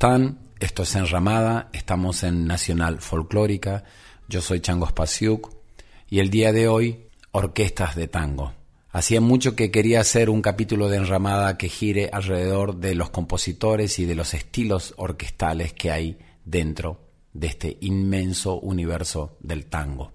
Están? Esto es Enramada, estamos en Nacional Folclórica, yo soy Chango Spasiuk y el día de hoy, orquestas de tango. Hacía mucho que quería hacer un capítulo de Enramada que gire alrededor de los compositores y de los estilos orquestales que hay dentro de este inmenso universo del tango,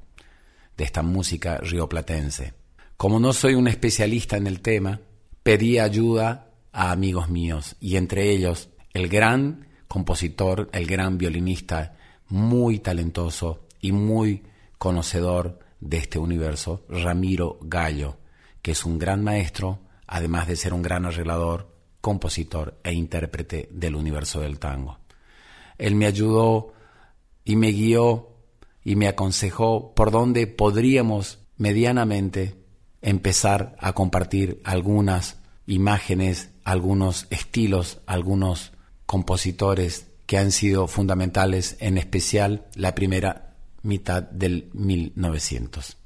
de esta música rioplatense. Como no soy un especialista en el tema, pedí ayuda a amigos míos y entre ellos el gran compositor, el gran violinista, muy talentoso y muy conocedor de este universo, Ramiro Gallo, que es un gran maestro, además de ser un gran arreglador, compositor e intérprete del universo del tango. Él me ayudó y me guió y me aconsejó por dónde podríamos medianamente empezar a compartir algunas imágenes, algunos estilos, algunos compositores que han sido fundamentales, en especial la primera mitad del 1900.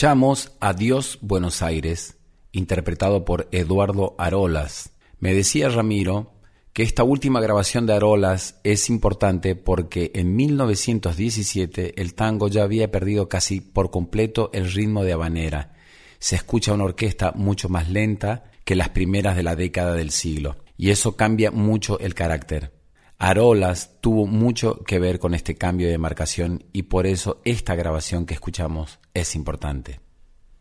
Escuchamos Adiós Buenos Aires, interpretado por Eduardo Arolas. Me decía Ramiro que esta última grabación de Arolas es importante porque en 1917 el tango ya había perdido casi por completo el ritmo de habanera. Se escucha una orquesta mucho más lenta que las primeras de la década del siglo, y eso cambia mucho el carácter. Arolas tuvo mucho que ver con este cambio de marcación y por eso esta grabación que escuchamos es importante.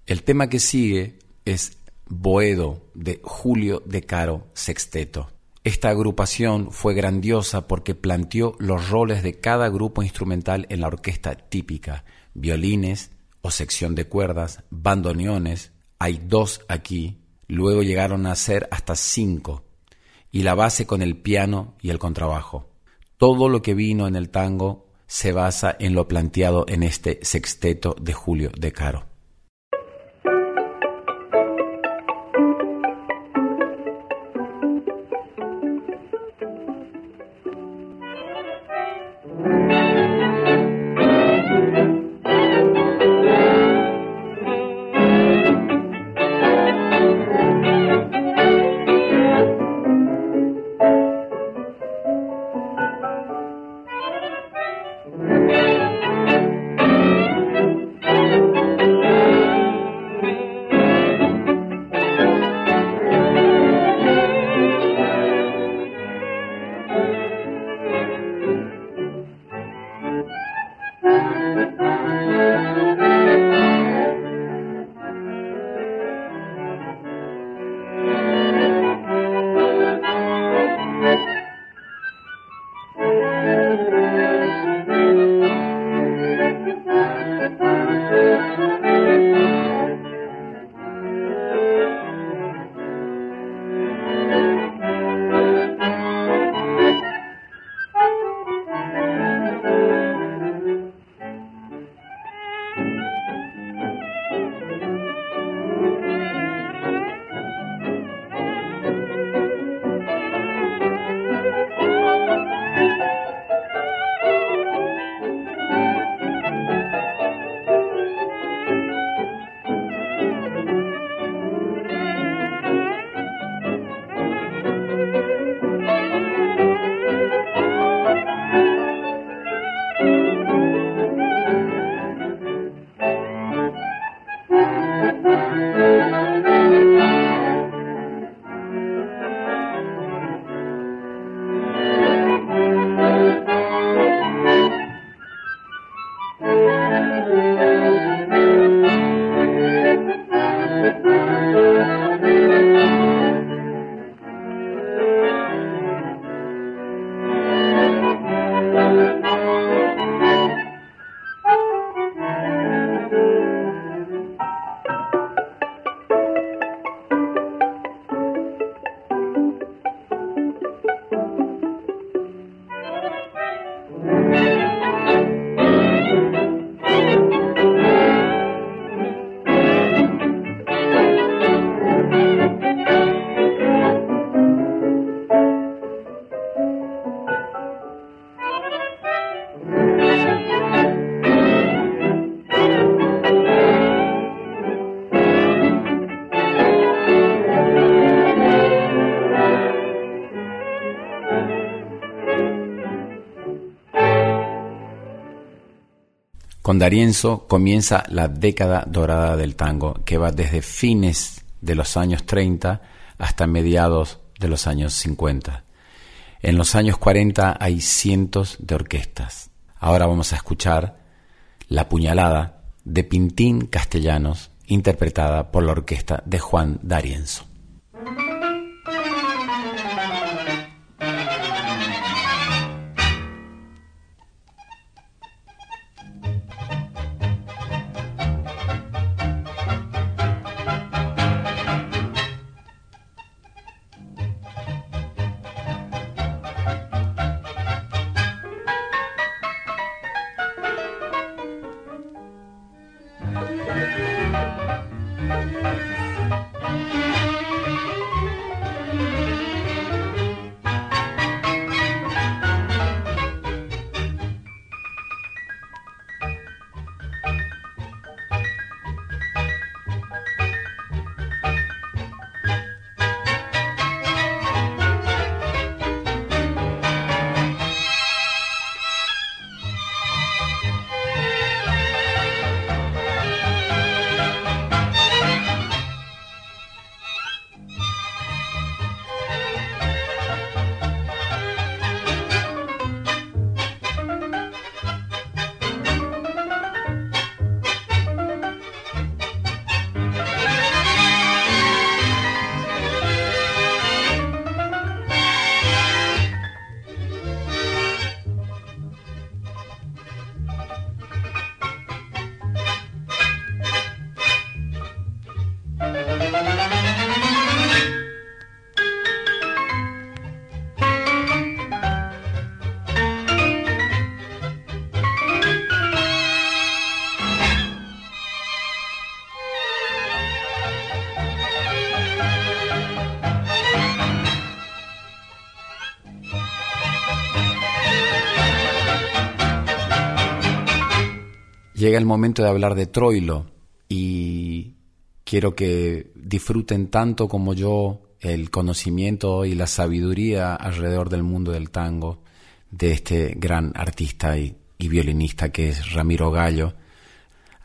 El tema que sigue es Boedo de Julio de Caro Sexteto. Esta agrupación fue grandiosa porque planteó los roles de cada grupo instrumental en la orquesta típica, violines o sección de cuerdas, bandoneones, hay dos aquí, luego llegaron a ser hasta cinco, y la base con el piano y el contrabajo. Todo lo que vino en el tango se basa en lo planteado en este sexteto de Julio de Caro. Con Darienzo comienza la década dorada del tango, que va desde fines de los años 30 hasta mediados de los años 50. En los años 40 hay cientos de orquestas. Ahora vamos a escuchar La puñalada de Pintín Castellanos, interpretada por la orquesta de Juan D'Arienzo. El momento de hablar de Troilo y quiero que disfruten tanto como yo el conocimiento y la sabiduría alrededor del mundo del tango de este gran artista y, violinista que es Ramiro Gallo.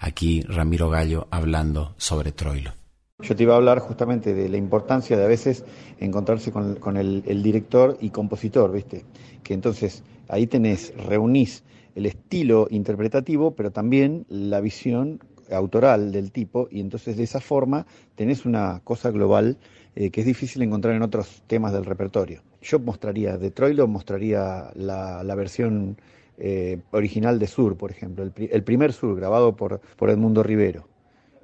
Aquí Ramiro Gallo hablando sobre Troilo. Yo te iba a hablar justamente de la importancia de a veces encontrarse con, el, el, director y compositor, ¿viste? Que entonces ahí tenés, reunís el estilo interpretativo, pero también la visión autoral del tipo, y entonces de esa forma tenés una cosa global eh, que es difícil encontrar en otros temas del repertorio. Yo mostraría, de Troilo mostraría la, versión eh, original de Sur, por ejemplo, el, primer Sur grabado por, por Edmundo Rivero.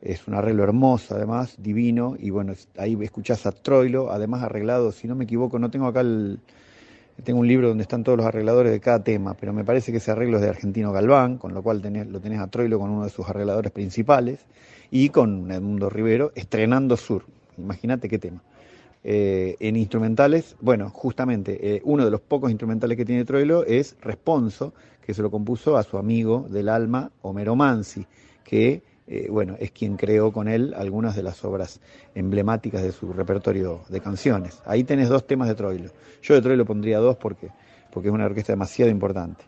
Es un arreglo hermoso, además, divino, y bueno, ahí escuchás a Troilo, además arreglado, si no me equivoco, no tengo acá el, tengo un libro donde están todos los arregladores de cada tema, pero me parece que ese arreglo es de Argentino Galván, con lo cual lo tenés a Troilo con uno de sus arregladores principales y con Edmundo Rivero estrenando Sur. Imagínate qué tema. Eh, en instrumentales, bueno, justamente eh, uno de los pocos instrumentales que tiene Troilo es Responso, que se lo compuso a su amigo del alma, Homero Mansi, que eh, bueno, es quien creó con él algunas de las obras emblemáticas de su repertorio de canciones. Ahí tenés dos temas de Troilo. Yo de Troilo pondría dos porque, porque es una orquesta demasiado importante.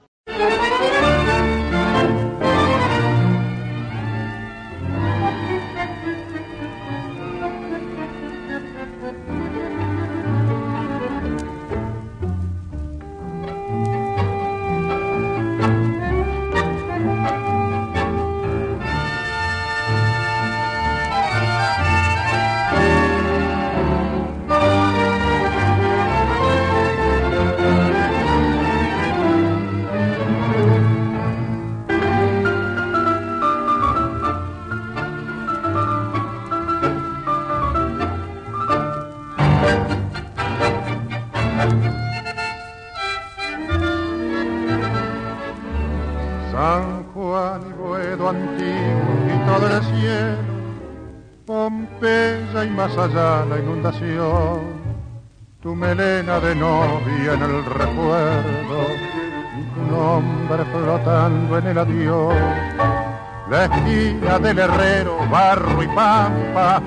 En el adiós, la esquina del herrero, barro y pampa,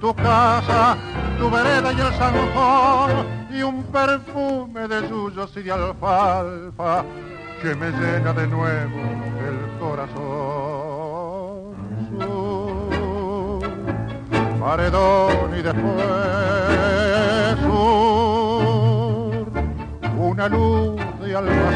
tu casa, tu vereda y el zanjón, y un perfume de suyos y de alfalfa que me llena de nuevo el corazón. paredón y después sur, una luz de almacén.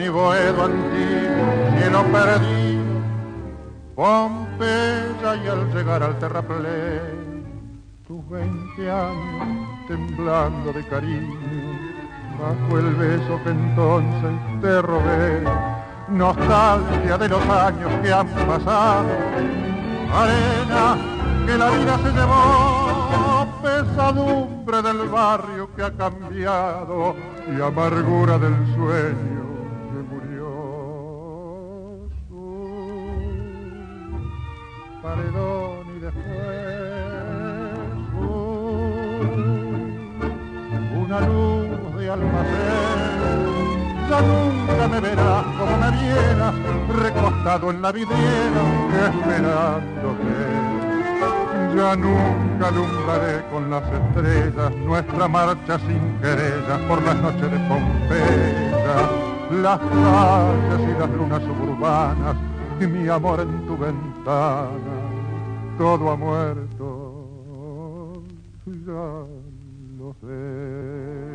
Y Boedo antiguo, cielo perdido, Pompeya y al llegar al terraplén tus veinte años temblando de cariño bajo el beso que entonces te robé. Nostalgia de los años que han pasado, arena que la vida se llevó, pesadumbre del barrio que ha cambiado y amargura del sueño paredón y después una luz de almacén. Ya nunca me verás como me vieras, recostado en la vidriera, esperándote. Ya nunca alumbraré con las estrellas nuestra marcha sin querellas por las noches de Pompeya, las calles y las lunas suburbanas y mi amor en tu ventana. Todo ha muerto, ya lo sé.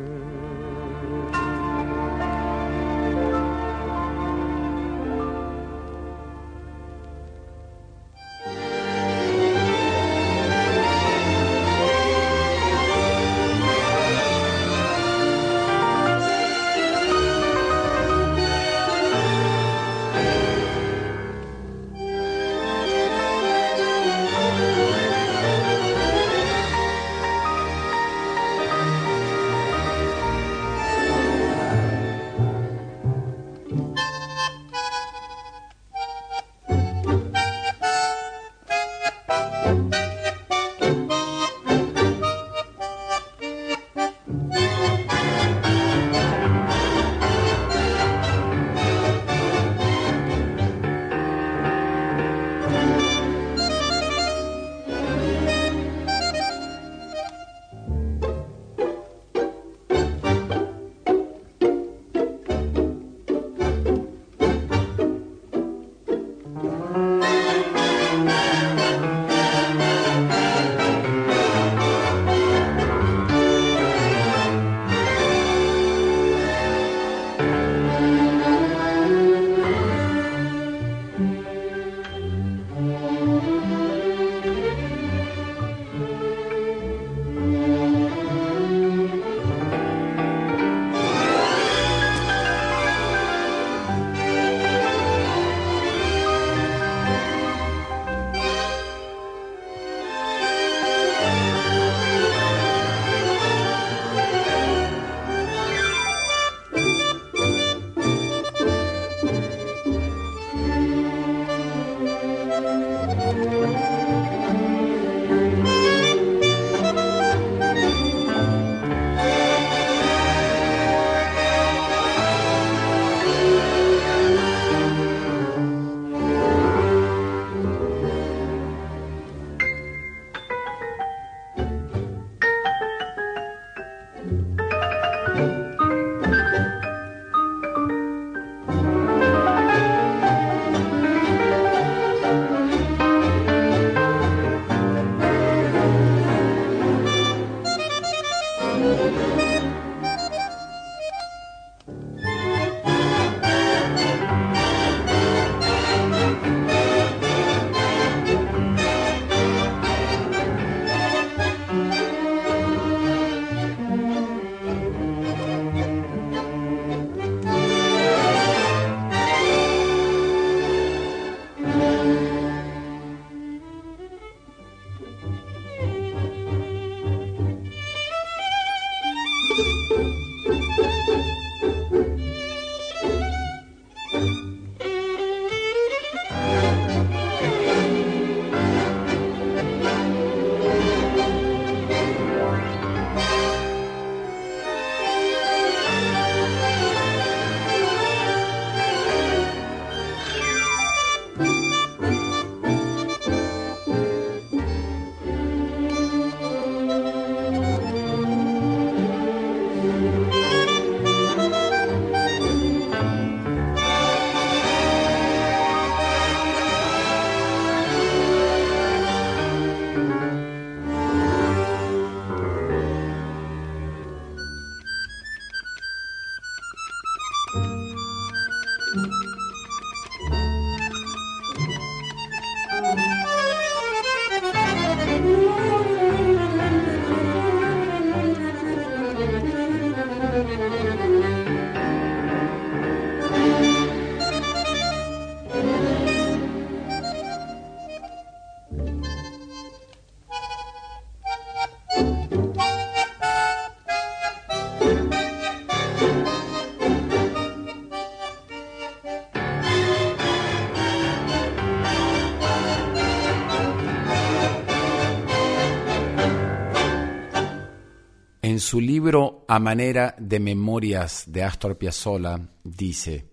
Su libro A manera de memorias de Astor Piazzolla dice,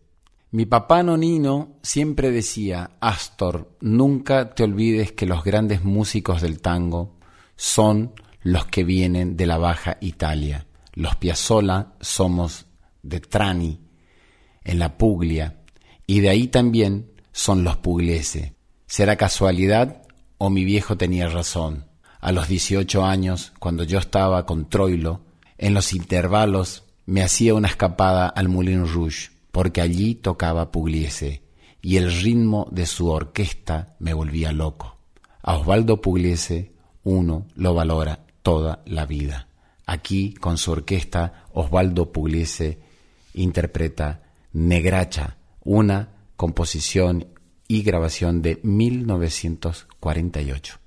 mi papá Nonino siempre decía, Astor, nunca te olvides que los grandes músicos del tango son los que vienen de la Baja Italia. Los Piazzolla somos de Trani, en la Puglia, y de ahí también son los pugliese. ¿Será casualidad o mi viejo tenía razón? a los 18 años, cuando yo estaba con Troilo, en los intervalos me hacía una escapada al Moulin Rouge, porque allí tocaba Pugliese, y el ritmo de su orquesta me volvía loco. A Osvaldo Pugliese uno lo valora toda la vida. Aquí, con su orquesta, Osvaldo Pugliese interpreta Negracha, una composición y grabación de 1948.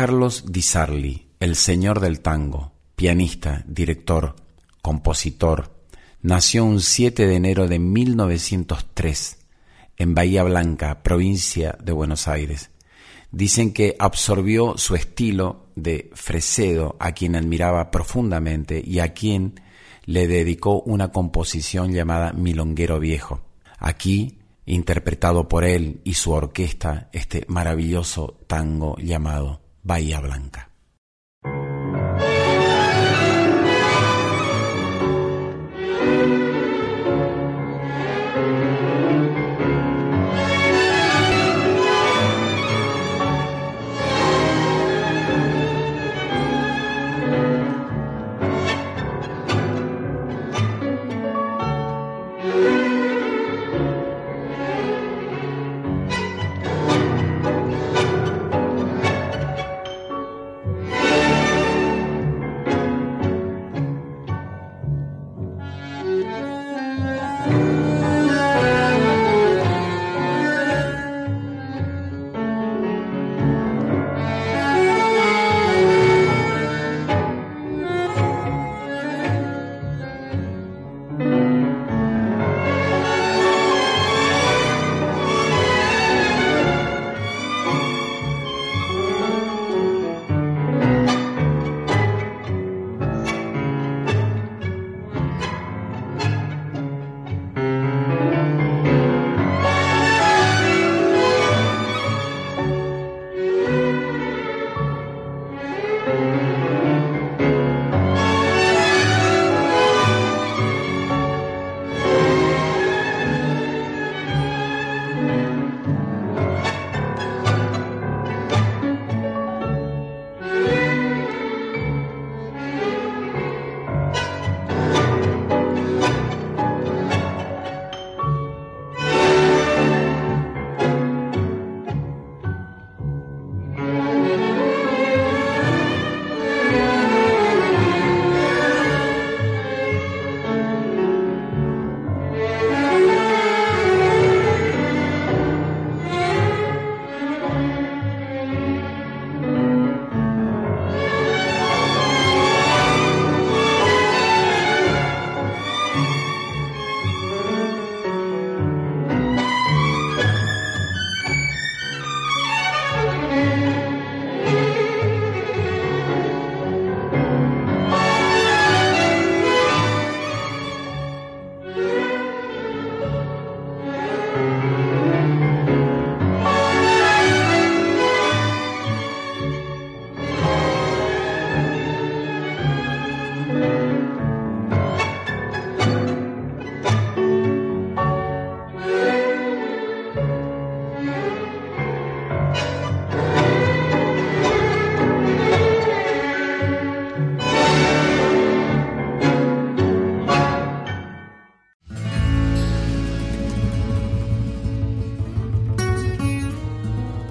Carlos Di Sarli, el señor del tango, pianista, director, compositor, nació un 7 de enero de 1903 en Bahía Blanca, provincia de Buenos Aires. Dicen que absorbió su estilo de Fresedo, a quien admiraba profundamente y a quien le dedicó una composición llamada Milonguero Viejo. Aquí, interpretado por él y su orquesta, este maravilloso tango llamado Bahía Blanca.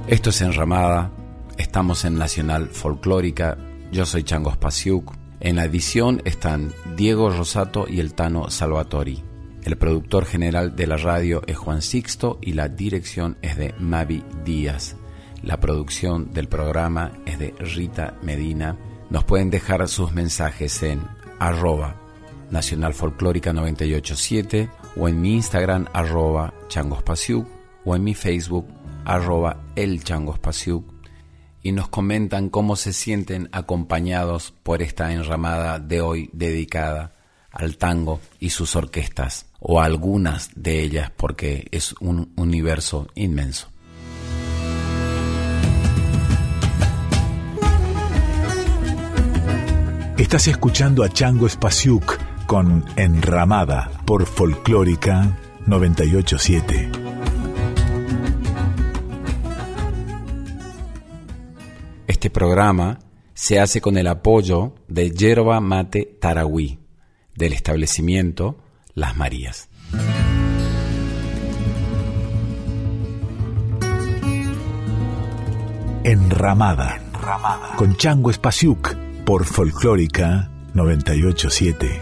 Esto es Enramada, estamos en Nacional Folclórica, yo soy Chango Spasiuk. En la edición están Diego Rosato y el Tano Salvatori. El productor general de la radio es Juan Sixto y la dirección es de Mavi Díaz. La producción del programa es de Rita Medina. Nos pueden dejar sus mensajes en arroba Nacional Folclórica 987 o en mi Instagram arroba Changospasiuk o en mi Facebook arroba y nos comentan cómo se sienten acompañados por esta enramada de hoy dedicada al tango y sus orquestas, o algunas de ellas, porque es un universo inmenso. Estás escuchando a Chango Spasiuk con Enramada por Folclórica 987. Este programa se hace con el apoyo de Yerba Mate Tarahui, del establecimiento Las Marías. Enramada, con Chango Espasiuk por Folclórica 987.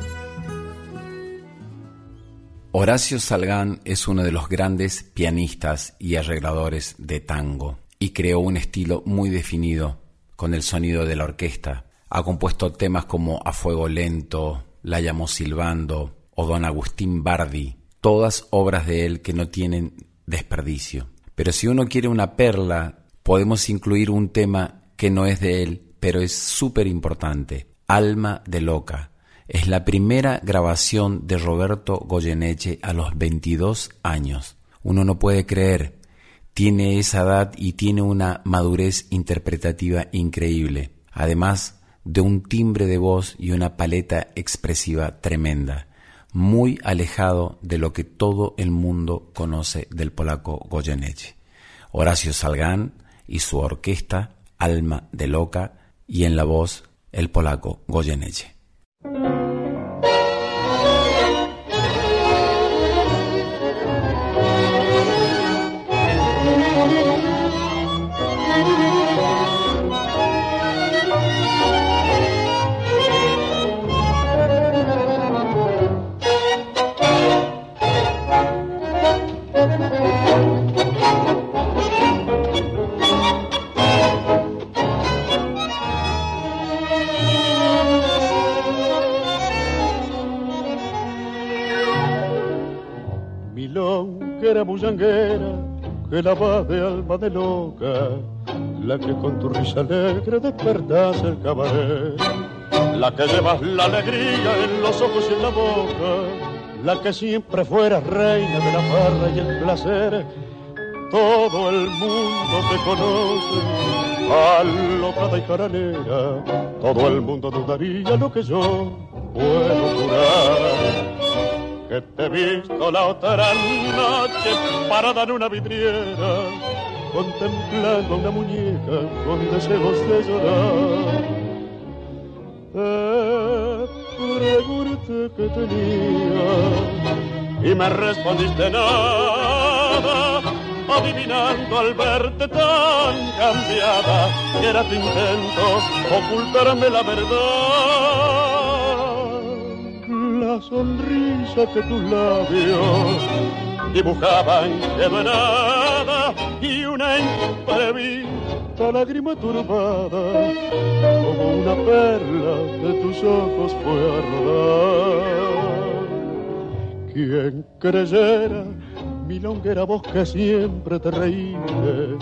Horacio Salgán es uno de los grandes pianistas y arregladores de tango y creó un estilo muy definido con el sonido de la orquesta. Ha compuesto temas como A Fuego Lento, La llamó silbando o Don Agustín Bardi, todas obras de él que no tienen desperdicio. Pero si uno quiere una perla, podemos incluir un tema que no es de él, pero es súper importante, Alma de Loca. Es la primera grabación de Roberto Goyeneche a los 22 años. Uno no puede creer, tiene esa edad y tiene una madurez interpretativa increíble, además de un timbre de voz y una paleta expresiva tremenda, muy alejado de lo que todo el mundo conoce del polaco Goyeneche. Horacio Salgán y su orquesta Alma de Loca y en la voz el polaco Goyeneche. Que la de alma de loca, la que con tu risa alegre despertas el cabaret, la que llevas la alegría en los ojos y en la boca, la que siempre fuera reina de la farra y el placer. Todo el mundo te conoce, alocada y caranera, todo el mundo dudaría lo que yo puedo jurar que te he visto la otra noche parada en una vidriera, contemplando una muñeca con deseos de llorar. Te pregunté que tenía y me respondiste nada, adivinando al verte tan cambiada que era tu intento ocultarme la verdad la sonrisa que tus labios dibujaban quedó nada y una imprevista lágrima turbada como una perla de tus ojos fue a rodar. ¿Quién creyera mi longuera voz que siempre te reíste?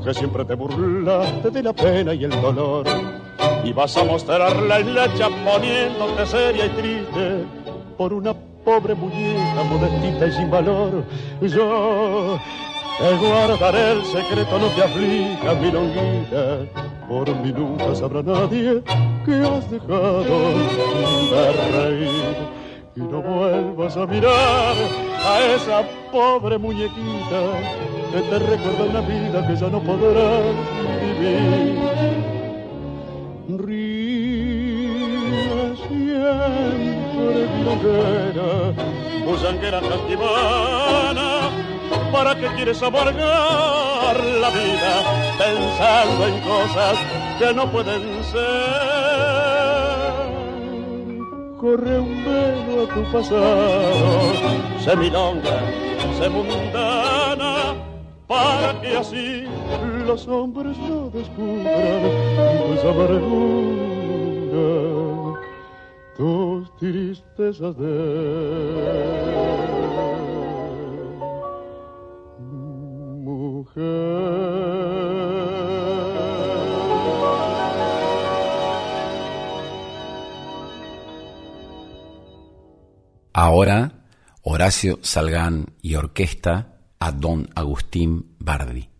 Que siempre te burlaste de la pena y el dolor y vas a mostrarla en la poniéndote seria y triste por una pobre muñeca modestita y sin valor. Yo te guardaré el secreto, no te aflijas, mi longuita, por mí nunca sabrá nadie que has dejado de reír. Y no vuelvas a mirar a esa pobre muñequita que te recuerda una vida que ya no podrás vivir Ríe siempre milonguera, busanguera casquivana, ¿para qué quieres amargar la vida pensando en cosas que no pueden ser? Corre un velo a tu pasado, se milonga, se mundana, para que así los hombres no descubran tus amarguras, tus tristezas de mujer. Ahora, Horacio Salgán y orquesta a don Agustín Bardi.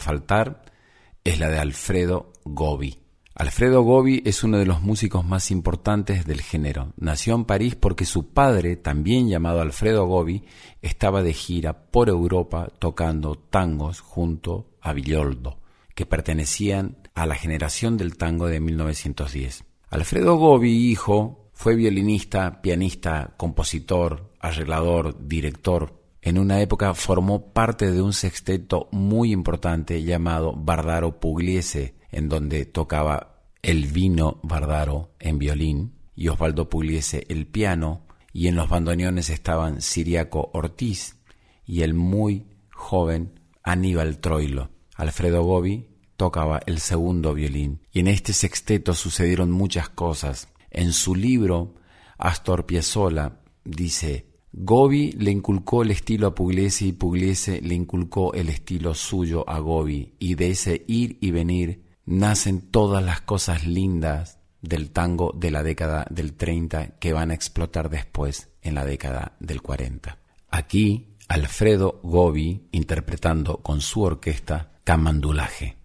Faltar es la de Alfredo Gobi. Alfredo Gobi es uno de los músicos más importantes del género. Nació en París porque su padre, también llamado Alfredo Gobi, estaba de gira por Europa tocando tangos junto a Villoldo, que pertenecían a la generación del tango de 1910. Alfredo Gobi, hijo, fue violinista, pianista, compositor, arreglador, director, en una época formó parte de un sexteto muy importante llamado Bardaro Pugliese, en donde tocaba el vino Bardaro en violín y Osvaldo Pugliese el piano, y en los bandoneones estaban Siriaco Ortiz y el muy joven Aníbal Troilo. Alfredo Gobi tocaba el segundo violín, y en este sexteto sucedieron muchas cosas. En su libro, Astor Piazzolla dice Gobi le inculcó el estilo a Pugliese y Pugliese le inculcó el estilo suyo a Gobi y de ese ir y venir nacen todas las cosas lindas del tango de la década del 30 que van a explotar después en la década del 40. Aquí Alfredo Gobi interpretando con su orquesta Camandulaje.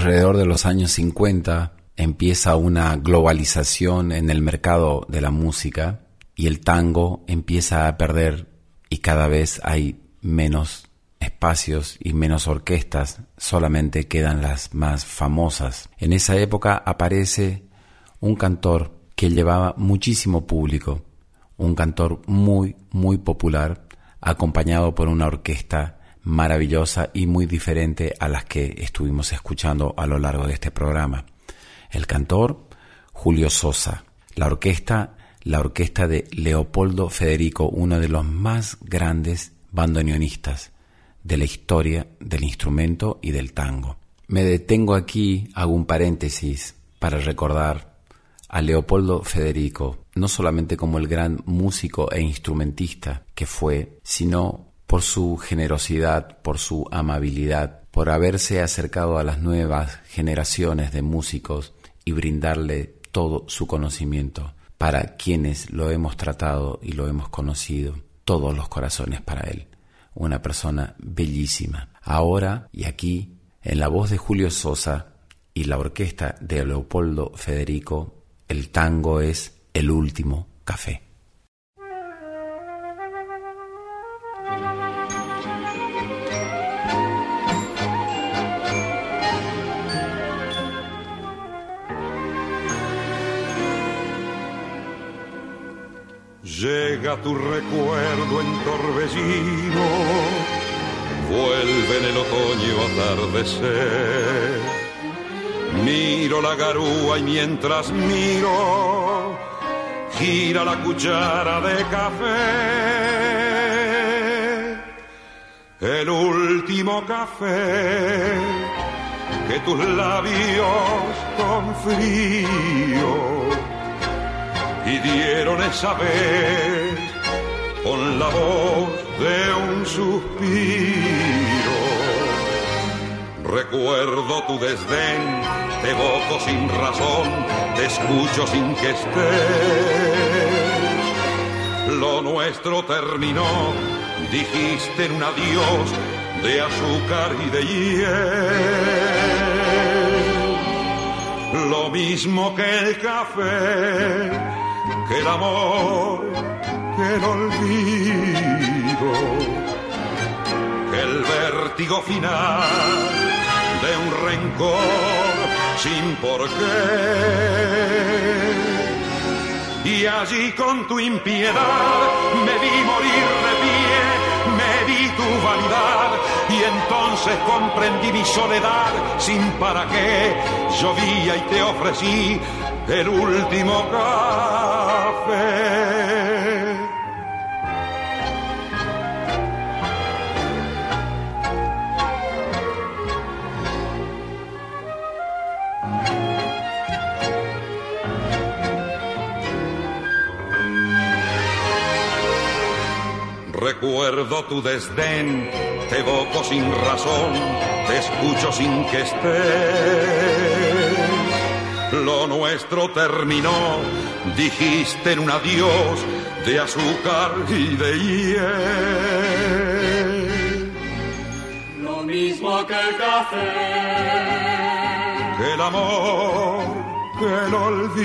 Alrededor de los años 50 empieza una globalización en el mercado de la música y el tango empieza a perder y cada vez hay menos espacios y menos orquestas, solamente quedan las más famosas. En esa época aparece un cantor que llevaba muchísimo público, un cantor muy, muy popular, acompañado por una orquesta maravillosa y muy diferente a las que estuvimos escuchando a lo largo de este programa. El cantor, Julio Sosa. La orquesta, la orquesta de Leopoldo Federico, uno de los más grandes bandoneonistas de la historia del instrumento y del tango. Me detengo aquí, hago un paréntesis para recordar a Leopoldo Federico, no solamente como el gran músico e instrumentista que fue, sino por su generosidad, por su amabilidad, por haberse acercado a las nuevas generaciones de músicos y brindarle todo su conocimiento para quienes lo hemos tratado y lo hemos conocido, todos los corazones para él. Una persona bellísima. Ahora y aquí, en la voz de Julio Sosa y la orquesta de Leopoldo Federico, el tango es el último café. Llega tu recuerdo en torbellino, vuelve en el otoño atardecer. Miro la garúa y mientras miro, gira la cuchara de café. El último café que tus labios con frío y dieron esa vez con la voz de un suspiro. Recuerdo tu desdén, te evoco sin razón, te escucho sin que estés. Lo nuestro terminó, dijiste en un adiós de azúcar y de hiel. Lo mismo que el café que el amor, que el olvido, que el vértigo final de un rencor sin por qué. Y allí con tu impiedad me vi morir de pie, me vi tu vanidad y entonces comprendí mi soledad sin para qué. Llovía y te ofrecí el último café. Recuerdo tu desdén, te evoco sin razón, te escucho sin que estés lo nuestro terminó, dijiste en un adiós de azúcar y de hiel. Lo mismo que el café, que el amor, que el olvido,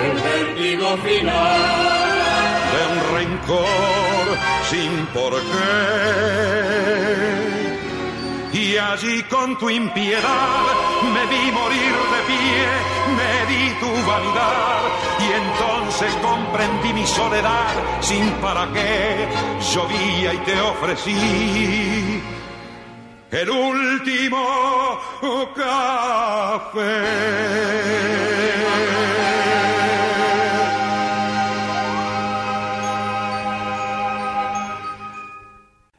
el vértigo final. De un rencor sin por qué y allí con tu impiedad. Me vi morir de pie, me di tu vanidad. Y entonces comprendí mi soledad sin para qué. Llovía y te ofrecí el último café.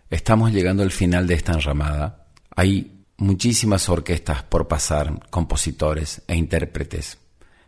Estamos llegando al final de esta enramada hay muchísimas orquestas por pasar, compositores e intérpretes,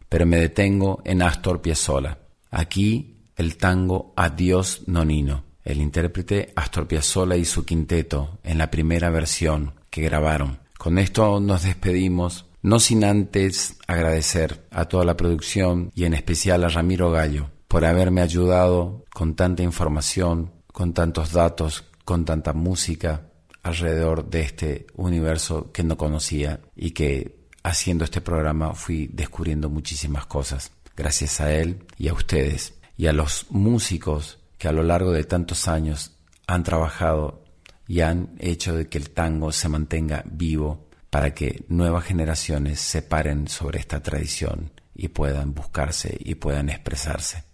pero me detengo en Astor Piazzolla. Aquí el tango Adiós Nonino. El intérprete Astor Piazzolla y su quinteto en la primera versión que grabaron. Con esto nos despedimos, no sin antes agradecer a toda la producción y en especial a Ramiro Gallo por haberme ayudado con tanta información, con tantos datos, con tanta música, alrededor de este universo que no conocía y que haciendo este programa fui descubriendo muchísimas cosas. Gracias a él y a ustedes y a los músicos que a lo largo de tantos años han trabajado y han hecho de que el tango se mantenga vivo para que nuevas generaciones se paren sobre esta tradición y puedan buscarse y puedan expresarse.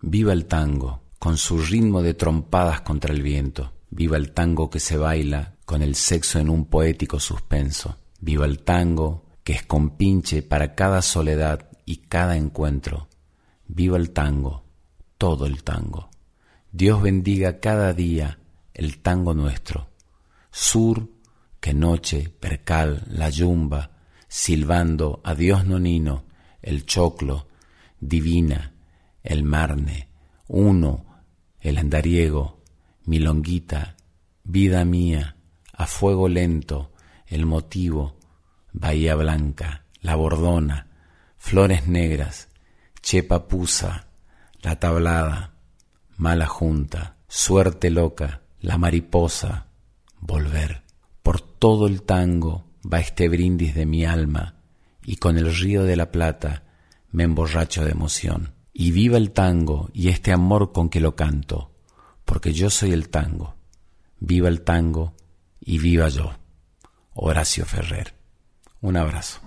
Viva el tango, con su ritmo de trompadas contra el viento. Viva el tango que se baila con el sexo en un poético suspenso. Viva el tango que es compinche para cada soledad y cada encuentro. Viva el tango, todo el tango. Dios bendiga cada día el tango nuestro. Sur, que noche, percal, la yumba, silbando adiós nonino, el choclo, divina, el marne, uno, el andariego, milonguita, vida mía, a fuego lento, el motivo, bahía blanca, la bordona, flores negras, chepa pusa, la tablada, mala junta, suerte loca, la mariposa, volver. Por todo el tango va este brindis de mi alma, y con el río de la plata me emborracho de emoción. Y viva el tango y este amor con que lo canto, porque yo soy el tango. Viva el tango y viva yo. Horacio Ferrer. Un abrazo.